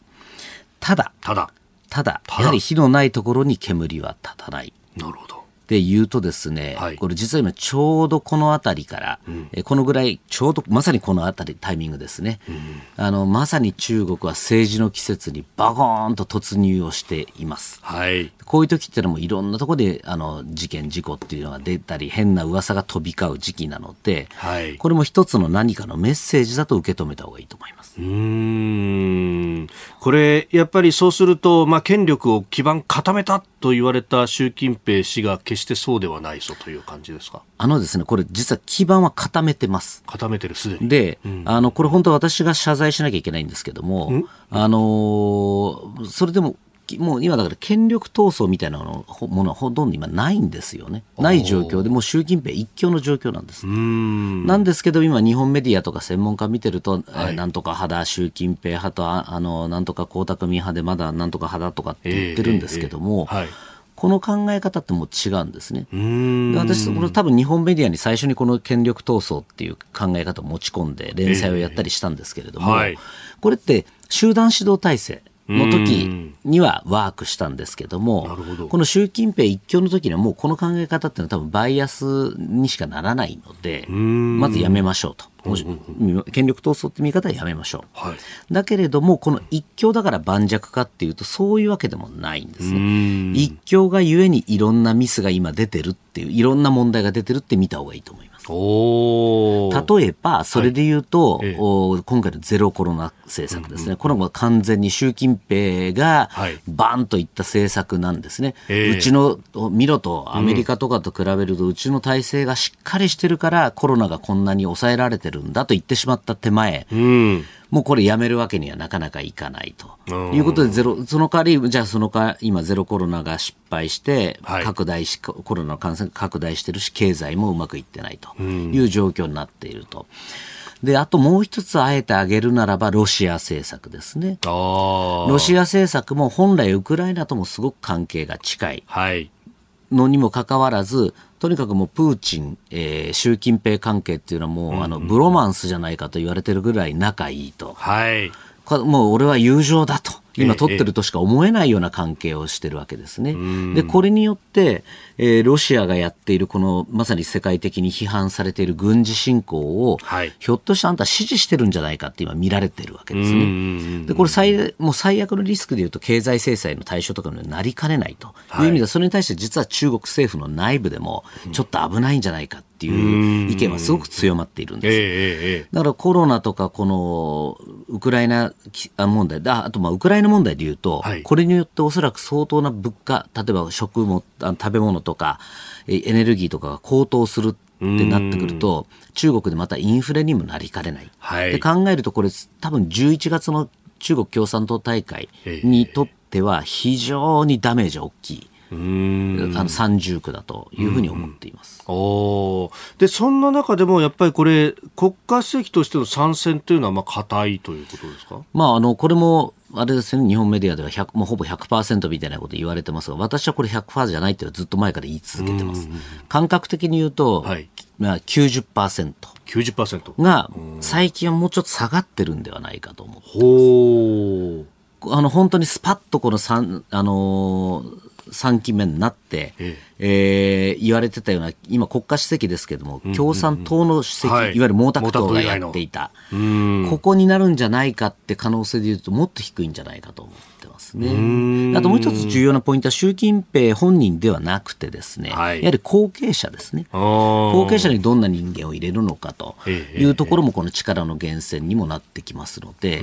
ただ、ただ、ただ、やはり火のないところに煙は立たない。なるほど。で言うとですね、はい、これ実は今ちょうどこの辺りから、うん、えこのぐらいちょうどまさにこの辺りタイミングですね、うん、あのまさに中国は政治の季節にバゴーンと突入をしています、はい、こういう時ってのもいろんなところであの事件事故っていうのが出たり変な噂が飛び交う時期なので、はい、これも一つの何かのメッセージだと受け止めた方がいいと思います。うん。これ、やっぱりそうすると、まあ、権力を基盤固めたと言われた習近平氏が決してそうではないぞという感じですか？あのですね、これ実は基盤は固めてます。固めてる、すでに。で、うん、あの、これ本当私が謝罪しなきゃいけないんですけども、あのそれでももう今だから権力闘争みたいなのものはほとんど今ないんですよね。ない状況でもう習近平一強の状況なんです。なんですけど今日本メディアとか専門家見てると、はい、なんとか派だ、習近平派とあの、なんとか江沢民派でまだなんとか派だとかって言ってるんですけども、えーえーはいこの考え方ってもう違うんですね。で私、これ多分日本メディアに最初にこの権力闘争っていう考え方を持ち込んで連載をやったりしたんですけれども、えーはい、これって集団指導体制。の時にはワークしたんですけども、ど。この習近平一強の時にはもうこの考え方っていうのは多分バイアスにしかならないので、まずやめましょうと。権力闘争って見方はやめましょう、はい、だけれどもこの一強だから盤石かっていうとそういうわけでもないんですね。一強がゆえにいろんなミスが今出てるっていういろんな問題が出てるって見た方がいいと思います例えば、それで言うと、はい。ええ、今回のゼロコロナ政策ですね、うんうん、これも完全に習近平がバンといった政策なんですね、うちの見ろと、アメリカとかと比べると、うちの体制がしっかりしてるから、コロナがこんなに抑えられてるんだと言ってしまった手前、うんもうこれやめるわけにはなかなかいかないということでゼロ、その代わり、じゃあそのか今ゼロコロナが失敗して、拡大し、はい、コロナの感染拡大してるし、経済もうまくいってないという状況になっていると。で、あともう一つあえて挙げるならば、ロシア政策ですね。ロシア政策も本来ウクライナともすごく関係が近い。のにもかかわらず、とにかくもうプーチン、えー、習近平関係っていうのはもう、うんうん、あのブロマンスじゃないかと言われてるぐらい仲いいと。はい。もう俺は友情だと。今取ってるとしか思えないような関係をしてるわけですね。で、これによって、えー、ロシアがやっているこのまさに世界的に批判されている軍事侵攻を、はい、ひょっとしてあんた支持してるんじゃないかって今見られてるわけですね。で、これ最、もう最悪のリスクでいうと経済制裁の対象とかになりかねないという意味では、それに対して実は中国政府の内部でもちょっと危ないんじゃないかっていう意見はすごく強まっているんです。だからコロナとかこのウクライナ問題、あとまあウクライナ問題でいうと、はい、これによっておそらく相当な物価、例えば食も食べ物とかエネルギーとかが高騰するってなってくると、中国でまたインフレにもなりかねない。はい、で考えると、これ、多分11月の中国共産党大会にとっては、非常にダメージ大きい。あの三重苦だというふうに思っています、うん。うん、でそんな中でもやっぱりこれ国家主席としての参戦というのはまあ固いということですか、まあ、あのこれもあれですね、日本メディアでは100もうほぼ100%みたいなこと言われてますが、私はこれ100%じゃないっていうのはずっと前から言い続けてます。感覚的に言うと、はい、まあ90%。90%が最近はもうちょっと下がってるんではないかと思ってます。あの本当にスパッとこの3、あのー、3期目になって、ええ。えー、言われてたような、今国家主席ですけども、共産党の主席、はい、いわゆる毛沢東がやっていた、ここになるんじゃないかって可能性で言うと、もっと低いんじゃないかと思ってますね。あともう一つ重要なポイントは、習近平本人ではなくてですね、はい、やはり後継者ですね。後継者にどんな人間を入れるのかというところも、この力の源泉にもなってきますので、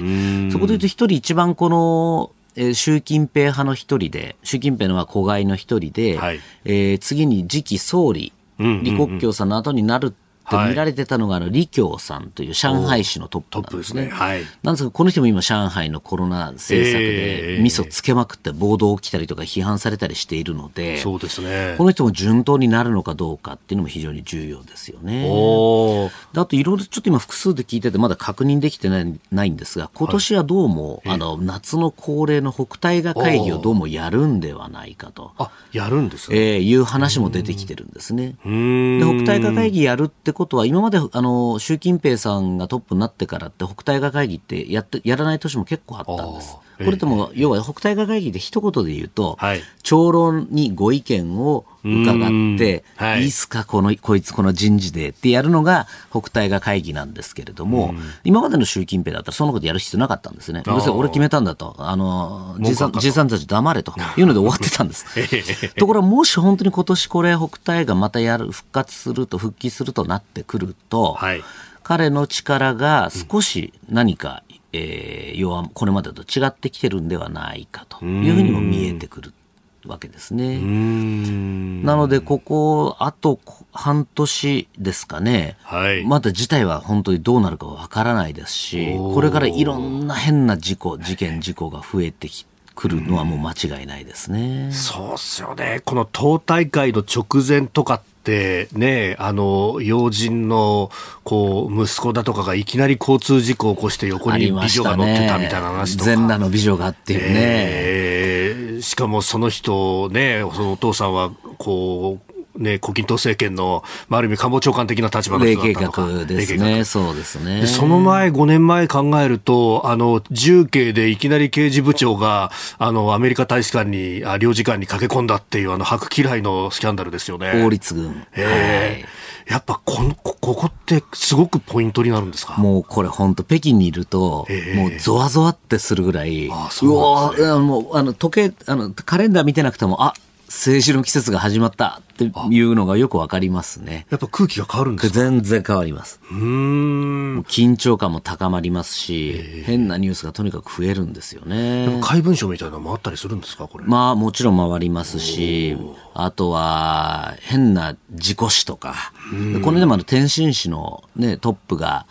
そこで言うと、一人一番この、えー、習近平派の一人で、習近平のは子飼いの一人で、はい、えー、次に次期総理、李克強さんの後になると見られてたのが、あの李強さんという上海市のトップなんですね。すねはい、なんですが、この人も今、上海のコロナ政策で、味噌つけまくって暴動起きたりとか批判されたりしているので、そうですね、この人も順当になるのかどうかっていうのも非常に重要ですよね。あと、いろいろちょっと今、複数で聞いてて、まだ確認できてないないんですが、今年はどうも、はい、あの夏の恒例の北戴河会議をどうもやるんではないかと。あやるんですね、えー、いう話も出てきてるんですね。で北戴河会議やるってことは、今まであの習近平さんがトップになってからって北戴河会議ってやってやらない年も結構あったんです。これでも、要は北戴河会議で一言で言うと、はい、長老にご意見を伺って、はい、いいっすか、この、こいつこの人事でってやるのが北戴河会議なんですけれども、今までの習近平だったらそのことやる必要なかったんですね。要するに俺決めたんだと、あの、じいさん、じいさんたち黙れというので終わってたんです。ところがもし本当に今年これ北戴河またやる、復活すると、復帰するとなってくると、はい。彼の力が少し何かえー、要はこれまでと違ってきてるんではないかというふうにも見えてくるわけですね。なので、ここ、あと半年ですかね、はい、まだ事態は本当にどうなるかわからないですし、これからいろんな変な事故、事件、事故が増えてきくるのはもう間違いないですね。そうっすよね。この党大会の直前とかってね、あの、要人の、こう、息子だとかがいきなり交通事故を起こして横に美女が乗ってたみたいな話とか。全裸の美女がっていうね。えー、しかもその人ね、そのお父さんは、こう、ね、胡錦涛政権の、まあ、ある意味官房長官的な立場の人だったのか。計画ですね。そうですね。その前、5年前考えると、あの、重慶でいきなり刑事部長が、あの、アメリカ大使館に、あ領事館に駆け込んだっていう、あの、白嫌いのスキャンダルですよね。法律軍。ええーやっぱこのここってすごくポイントになるんですか？もうこれ本当北京にいると、えー、もうゾワゾワってするぐらい、あうわ、ね、もうあの時計あのカレンダー見てなくてもあ政治の季節が始まったいうのがよくわかりますね。やっぱ空気が変わるんですか？全然変わります。うん。緊張感も高まりますし、変なニュースがとにかく増えるんですよね。怪文書みたいなのもあったりするんですかこれ？まあもちろん回りますし、あとは変な事故死とか、この間もあの天津市のね、トップが、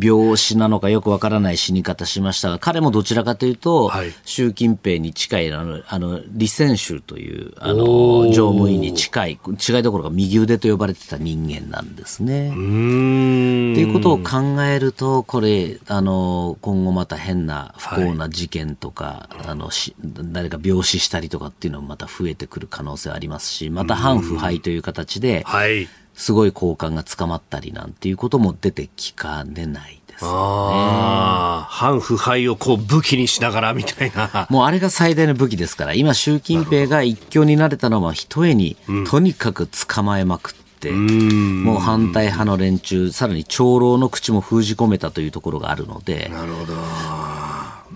病死なのかよくわからない死に方しましたが、彼もどちらかというと、はい、習近平に近いあの、あの、李先州という、あの、乗務員に近い、違いどころか右腕と呼ばれてた人間なんですね。っていうことを考えると、これ、あの、今後また変な不幸な事件とか、はい、あの、し誰か病死したりとかっていうのもまた増えてくる可能性ありますし、また反腐敗という形で、はい。すごい交換が捕まったりなんていうことも出てきかねないですね。反腐敗をこう武器にしながらみたいな。もうあれが最大の武器ですから、今習近平が一強になれたのは一重に、とにかく捕まえまくって、うん、もう反対派の連中、さらに長老の口も封じ込めたというところがあるので、なるほど。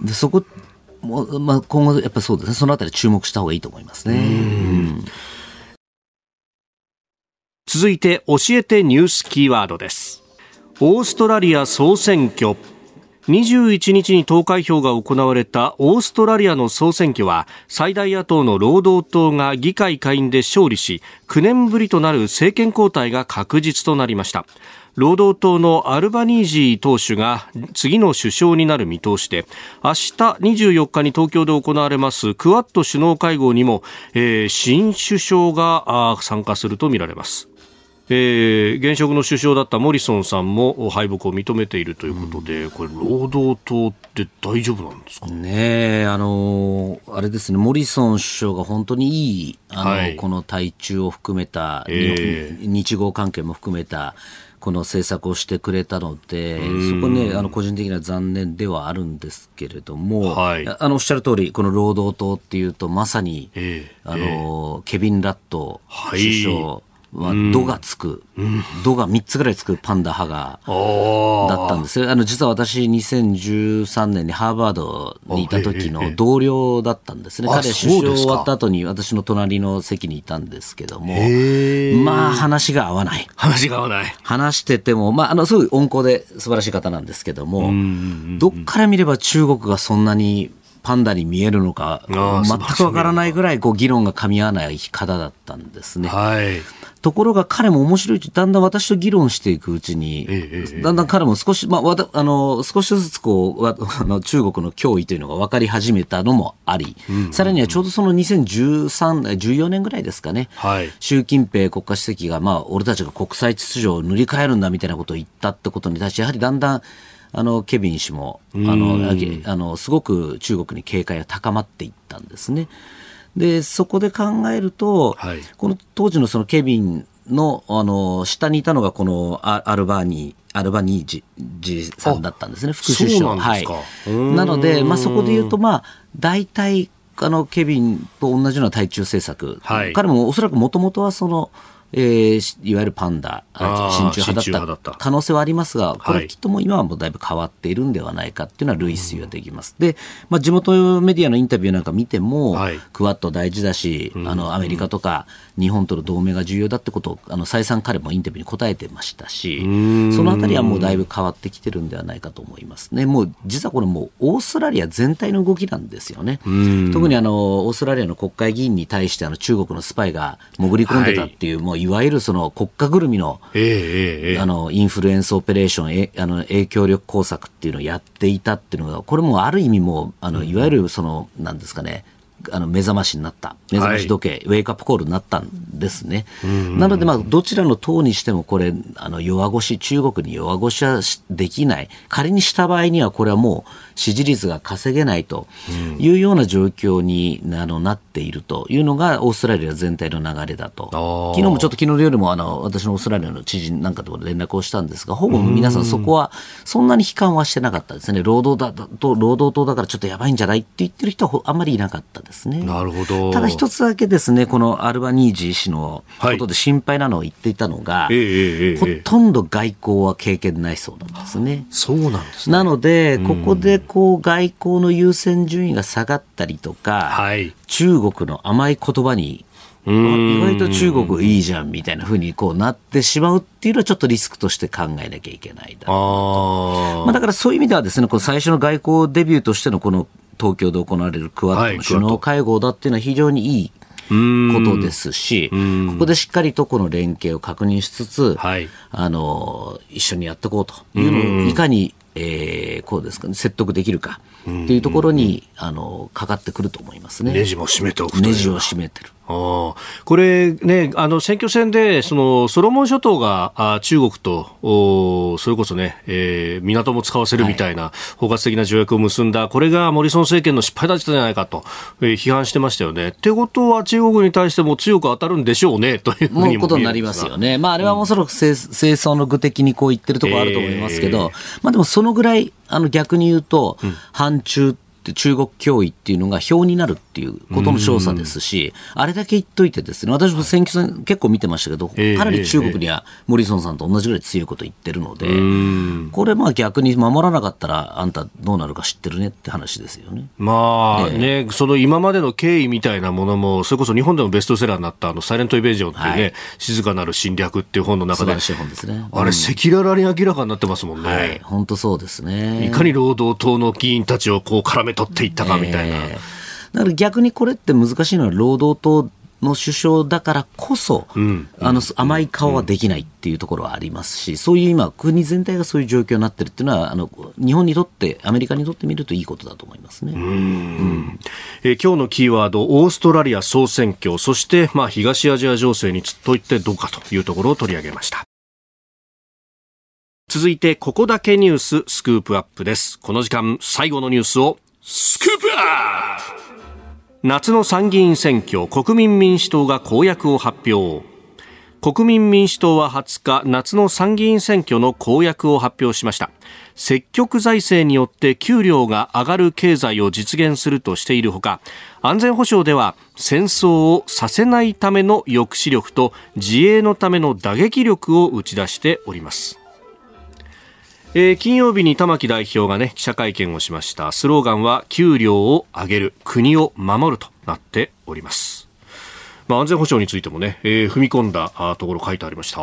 でそこもまあ、今後、やっぱりそうですね、そのあたり注目した方がいいと思いますね。うん続いて教えてニュースキーワードですオーストラリア総選挙。21日に投開票が行われたオーストラリアの総選挙は最大野党の労働党が議会下院で勝利し9年ぶりとなる政権交代が確実となりました。労働党のアルバニージー党首が次の首相になる見通しで明日24日に東京で行われますクアッド首脳会合にも、えー、新首相が参加するとみられます。えー、現職の首相だったモリソンさんも敗北を認めているということで、うん、これ、労働党って大丈夫なんですか？ねあのあれですね、モリソン首相が本当にいい、あの、はい、この対中を含めた、えー、日豪関係も含めた、この政策をしてくれたので、そこね、あの個人的には残念ではあるんですけれども、はい、あのおっしゃる通り、この労働党っていうと、まさに、えー、あの、ケビン・ラット首相、はいは、ドがつく、ドが3つぐらいつくパンダ派が、だったんですあの、実は私、2013年にハーバードにいた時の同僚だったんですね。彼、首相終わった後に私の隣の席にいたんですけども、まあ、話が合わない。話が合わない。話してても、まあ、あの、すごい温厚で素晴らしい方なんですけども、どっから見れば中国がそんなにパンダに見えるのか、全くわからないぐらいこう議論が噛み合わない方だったんですね。はい。ところが彼も面白いだんだん私と議論していくうちに、ええ、だんだん彼も少し、まあ、わたあの少しずつこう あの中国の脅威というのが分かり始めたのもあり、うんうんうん、さらにはちょうどその2013、14年ぐらいですかね、はい、習近平国家主席が、まあ、俺たちが国際秩序を塗り替えるんだみたいなことを言ったってことに対して、やはりだんだんあのケビン氏もあのあのすごく中国に警戒が高まっていったんですね。でそこで考えると、はい、この当時のそのケビンのあの下にいたのがこのアルバーニーアルバニージジさんだったんですね、副首相。はい、なので、まあ、そこで言うと、まあ、大体あのケビンと同じような対中政策、はい、彼もおそらくもともとはその、えー、いわゆるパンダ、親中派だった。可能性はありますが、これきっともう今はもうだいぶ変わっているんではないかっていうのは類推はできます。で、まあ、地元メディアのインタビューなんか見ても、はい、クワッド大事だし、あの、アメリカとか日本との同盟が重要だってことを、あの、再三彼もインタビューに答えてましたし、そのあたりはもうだいぶ変わってきてるんではないかと思いますね。もう、実はこれもうオーストラリア全体の動きなんですよね。特にあの、オーストラリアの国会議員に対してあの中国のスパイが潜り込んでたっていう、はい、もういわゆるその国家ぐるみの、ええあの、インフルエンスオペレーション、えあの、影響力工作っていうのをやっていたっていうのが、これもある意味もう、あの、いわゆるその、なんですかね、あの目覚ましになった、目覚まし時計、ウェイクアップコールになったんですね。なので、まあ、どちらの党にしても、これ、あの弱腰、中国に弱腰はできない、仮にした場合には、これはもう支持率が稼げないというような状況にあのなっているというのが、オーストラリア全体の流れだと。昨日もちょっと昨日の夜もあの私のオーストラリアの知事なんかと連絡をしたんですが、ほぼ皆さんそこはそんなに悲観はしてなかったですね。労働だと、労働党だからちょっとやばいんじゃないって言ってる人はあんまりいなかったですね。なるほど。ただ一つだけですね、このアルバニージー氏のことで心配なのを言っていたのが、はいええほとんど外交は経験ないそうなんですね。そうなんですね。なので、ここでこう外交の優先順位が下がったりとか、はい、中国の甘い言葉に意外と中国いいじゃんみたいなふうにこうなってしまうっていうのはちょっとリスクとして考えなきゃいけないだろうまあ、だからそういう意味ではですね、この最初の外交デビューとしてのこの東京で行われるクワッドの首脳会合だっていうのは非常にいいことですし、ここでしっかりとこの連携を確認しつつ、はい、あの一緒にやっていこうというのをいかに、えー、こうですかね、説得できるかっていうところに、あのかかってくると思いますね。ネジも締めておくネジを締めてる。あこれね、あの選挙戦でそのソロモン諸島があ中国とおそれこそね、えー、港も使わせるみたいな包括的な条約を結んだ、これがモリソン政権の失敗だったじゃないかと、えー、批判してましたよね。ってことは中国に対しても強く当たるんでしょうねというふうにもことになりますよね。まああれはおそらく清掃の具的にこう言ってるところあると思いますけど、えー、まあでもそのぐらいあの逆に言うと、うん、反中中国脅威っていうのが表になるっていうことの調査ですし、あれだけ言っといてですね、私も選挙戦結構見てましたけど、かなり中国にはモリソンさんと同じぐらい強いこと言ってるので、これまあ逆に守らなかったら、あんたどうなるか知ってるねって話ですよね。まあね、その今までの経緯みたいなものも、それこそ日本でもベストセラーになったあのサイレントイベージョンっていうね、はい、静かなる侵略っていう本の中で、素晴らしい本ですね。あれ、赤裸々に明らかになってますもんね。はい、本当そうですね。いかに労働党の議員たちをこう絡め取っていったかみたいな。えー、だから逆にこれって難しいのは労働党の首相だからこそ、うん、あの甘い顔はできないっていうところはありますし、そういう今、国全体がそういう状況になってるっていうのは、あの日本にとって、アメリカにとってみるといいことだと思いますね。うんうんえー、今日のキーワード、オーストラリア総選挙、そして、まあ、東アジア情勢にといってどうかというところを取り上げました。続いて、ここだけニューススクープアップです。この時間、最後のニュースをスクープアップ。夏の参議院選挙国民民主党が公約を発表。国民民主党は20日夏の参議院選挙の公約を発表しました。積極財政によって給料が上がる経済を実現するとしているほか安全保障では戦争をさせないための抑止力と自衛のための打撃力を打ち出しております。えー、金曜日に玉木代表がね記者会見をしましたスローガンは給料を上げる国を守るとなっております、まあ、安全保障についてもね、えー、踏み込んだところ書いてありました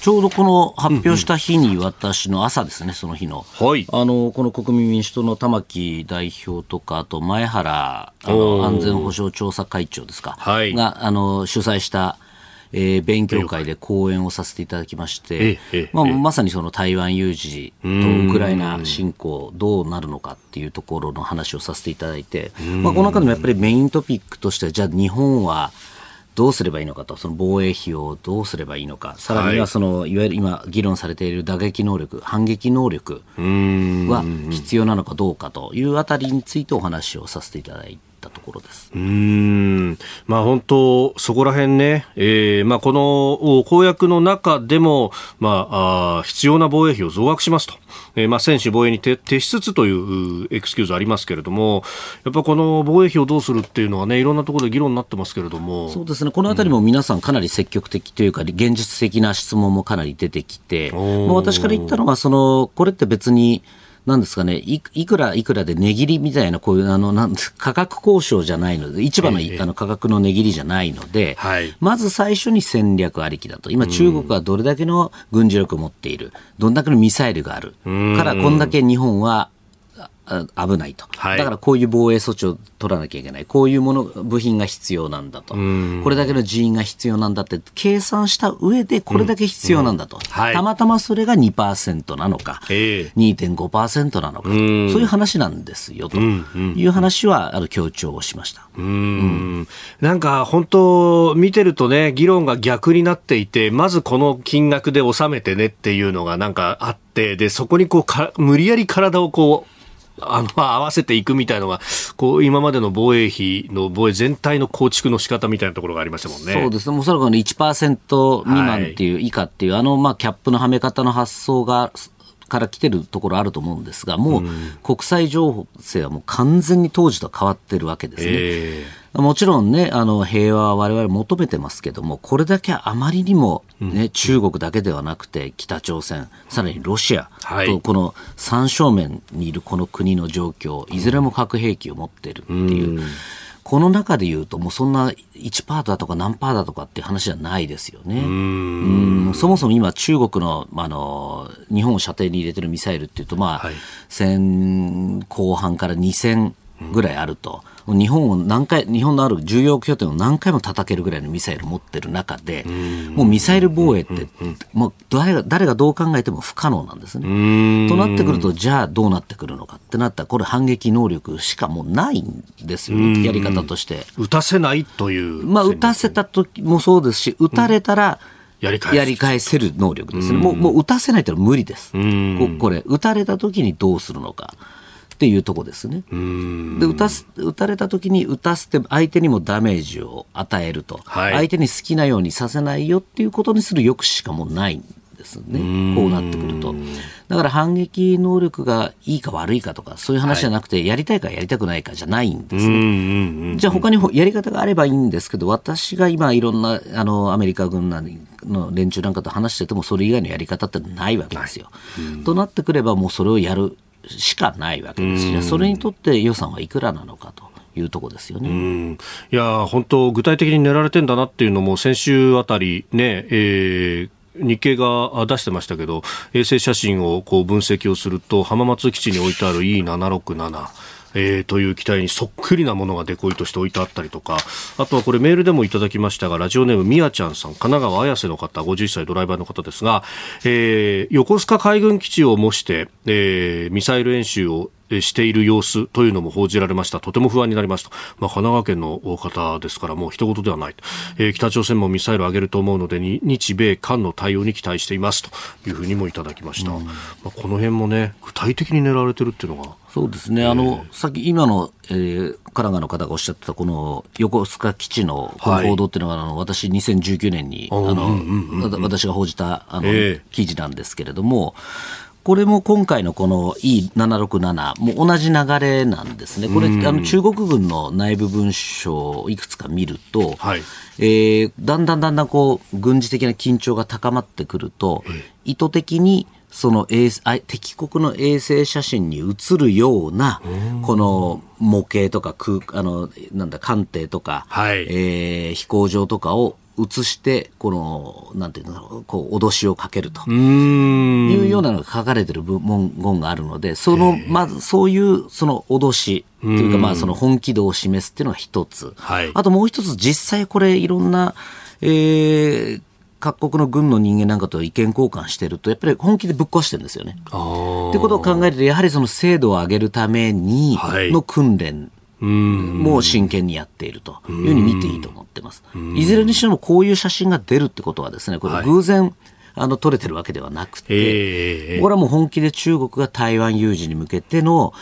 ちょうどこの発表した日に私の朝ですね、その日の。はい。あの、この国民民主党の玉木代表とか、あと前原あの安全保障調査会長ですか。はい。が、あの、主催した、えー、勉強会で講演をさせていただきまして、まあ、まさにその台湾有事とウクライナ侵攻どうなるのかっていうところの話をさせていただいて、まあ、この中でもやっぱりメイントピックとしては、じゃあ日本はどうすればいいのかと、その防衛費をどうすればいいのか、さらにはその、いわゆる今議論されている打撃能力、反撃能力は必要なのかどうかというあたりについてお話をさせていただいて。ところです。うん。まあ、本当、そこら辺ね、えーまあ、この公約の中でも、まあ、あ必要な防衛費を増額しますと、えーまあ、専守防衛に徹しつつというエクスキューズありますけれども、やっぱこの防衛費をどうするっていうのはね、いろんなところで議論になってますけれども、そうですね、このあたりも皆さん、かなり積極的というか、現実的な質問もかなり出てきて、もう私から言ったのは、そのこれって別に、なんですかねい、いくらいくらで値切りみたいな、こういうあのなん 価格交渉じゃないので、市場の,、あの価格の値切りじゃないので、はい、まず最初に戦略ありきだと、今、中国はどれだけの軍事力を持っている、どんだけのミサイルがある、からこんだけ日本は危ないと、はい、だからこういう防衛措置を取らなきゃいけない、こういうもの部品が必要なんだと、これだけの人員が必要なんだって計算した上で、これだけ必要なんだと、はい、たまたまそれが2%なのか、えー、2.5%なのか。と、そういう話なんですよと。いう話はあの強調をしました。うん、なんか本当、見てるとね、議論が逆になっていて、まずこの金額で収めてねっていうのがなんかあって、でそこにこうか無理やり体をこうあの、合わせていくみたいのが、こう、今までの防衛費の防衛全体の構築の仕方みたいなところがありましたもんね。そうですね。おそらくの1%未満っていう、はい、以下っていう、あの、まあ、キャップのはめ方の発想が、から来てるところあると思うんですが、もう国際情勢はもう完全に当時と変わってるわけですね。えーもちろんね、あの、平和は我々求めてますけども、これだけあまりにもね、うん、中国だけではなくて、北朝鮮、さらにロシアと、この三正面にいるこの国の状況、いずれも核兵器を持っているっていう。うん。この中で言うと、もうそんな1パーだとか何パーだとかっていう話じゃないですよね。うん。そもそも今、中国のあの日本を射程に入れてるミサイルっていうと、まあ、はい、戦後半から2000ぐらいあると。うん日本を何回、日本のある重要拠点を何回も叩けるぐらいのミサイルを持ってる中で、もうミサイル防衛って、もう誰が誰がどう考えても不可能なんですね。となってくると、じゃあどうなってくるのかってなったら、これ反撃能力しかもうないんですよ、やり方として。撃たせないという。まあ、撃たせた時もそうですし、撃たれたら、やり返やり返せる能力ですね。もう、もう撃たせないと無理です。これ、撃たれた時にどうするのか。っていうとこですね。で打たす打たれた時に打たせて相手にもダメージを与えると、はい、相手に好きなようにさせないよっていうことにする抑止しかもうないんですね、こうなってくると。だから反撃能力がいいか悪いかとか、そういう話じゃなくて、やりたいかやりたくないかじゃないんですね。じゃあ他にやり方があればいいんですけど、私が今いろんなあのアメリカ軍なの連中なんかと話してても、それ以外のやり方ってないわけですよ。となってくれば、もうそれをやるしかないわけですし、それにとって予算はいくらなのかと。いうとこですよね。いや本当、具体的に練られてんだなっていうのも、先週あたりね、えー日経が出してましたけど衛星写真をこう分析をすると浜松基地に置いてある E767 えー、という機体にそっくりなものがデコイとして置いてあったりとか、あとはこれメールでもいただきましたが、ラジオネームみやちゃんさん、神奈川綾瀬の方、50歳ドライバーの方ですが、えー、横須賀海軍基地を模して、えー、ミサイル演習をしている様子というのも報じられました。とても不安になりますと。まあ、神奈川県の方ですから、もう一言ではないと。えー、北朝鮮もミサイルを上げると思うので、日米韓の対応に期待していますというふうにもいただきました。まあ、この辺もね、具体的に狙われてるっていうのが。そうですね。あの、さっき今の、えー、神奈川の方がおっしゃってた、この横須賀基地の報道っていうのは、はい、あの私、2019年に、あの、私が報じた、あの、えー、記事なんですけれども、これも今回のこの E767 も同じ流れなんですね。これ、あの中国軍の内部文書をいくつか見ると、はい、えー、だんだんだんだんこう軍事的な緊張が高まってくると、意図的にその衛敵国の衛星写真に写るような、この模型とか空、あの、なんだ、艦艇とか、はい、えー、飛行場とかを移して、この、なんていうの、こう、脅しをかけると。いうようなのが書かれてる文言があるので、その、まず、そういう、その脅し、というか、まあ、その本気度を示すっていうのが一つ。はい、あともう一つ、実際これ、いろんな、えー、各国の軍の人間なんかと意見交換してると、やっぱり本気でぶっ壊してるんですよね。ってことを考えると、やはりその精度を上げるためにの訓練もう真剣にやっているというふうに見ていいと思ってます。いずれにしてもこういう写真が出るってことはですね、これ偶然、はいあの、撮れてるわけではなくて、これはもう本気で中国が台湾有事に向けての、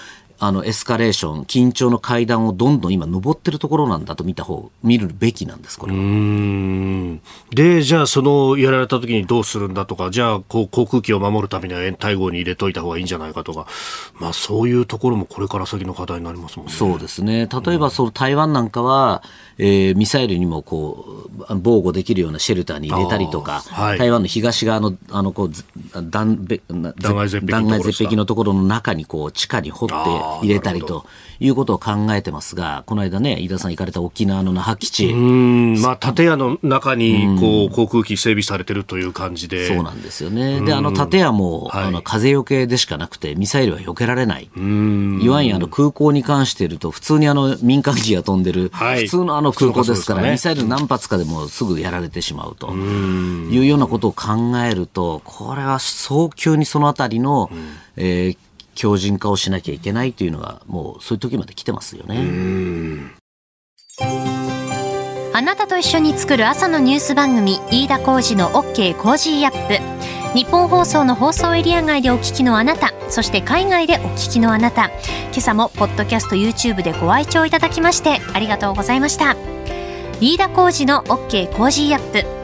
あのエスカレーション、緊張の階段をどんどん今、登ってるところなんだと見た方見るべきなんです、これは。で、じゃあ、そのやられた時にどうするんだとか、じゃあこう、航空機を守るためには延滞号に入れといた方がいいんじゃないかとか、まあ、そういうところもこれから先の課題になりますもんね。そうですね。例えばその台湾なんかは、えー、ミサイルにもこう防護できるようなシェルターに入れたりとか、はい、台湾の東側のあのこう断断崖絶壁のところの中にこう地下に掘って入れたりということを考えてますが、この間ね、飯田さん行かれた沖縄の那覇基地。うん、まあ、建屋の中に、こう、航空機整備されてるという感じで。そうなんですよね。で、あの建屋も、はい、あの風よけでしかなくて、ミサイルは避けられない。いわゆるあの空港に関していると、普通にあの民間機が飛んでる、はい、普通のあの空港ですから、ね、ミサイル何発かでもすぐやられてしまうというようなことを考えると、これは早急にそのあたりの、えー、強靭化をしなきゃいけないというのが、もうそういう時まで来てますよね。あなたと一緒に作る朝のニュース番組、飯田浩二の OK コージーアップ。日本放送の放送エリア外でお聞きのあなた、そして海外でお聞きのあなた、今朝もポッドキャスト YouTube でご愛聴いただきましてありがとうございました。飯田浩司の OK Cozy up。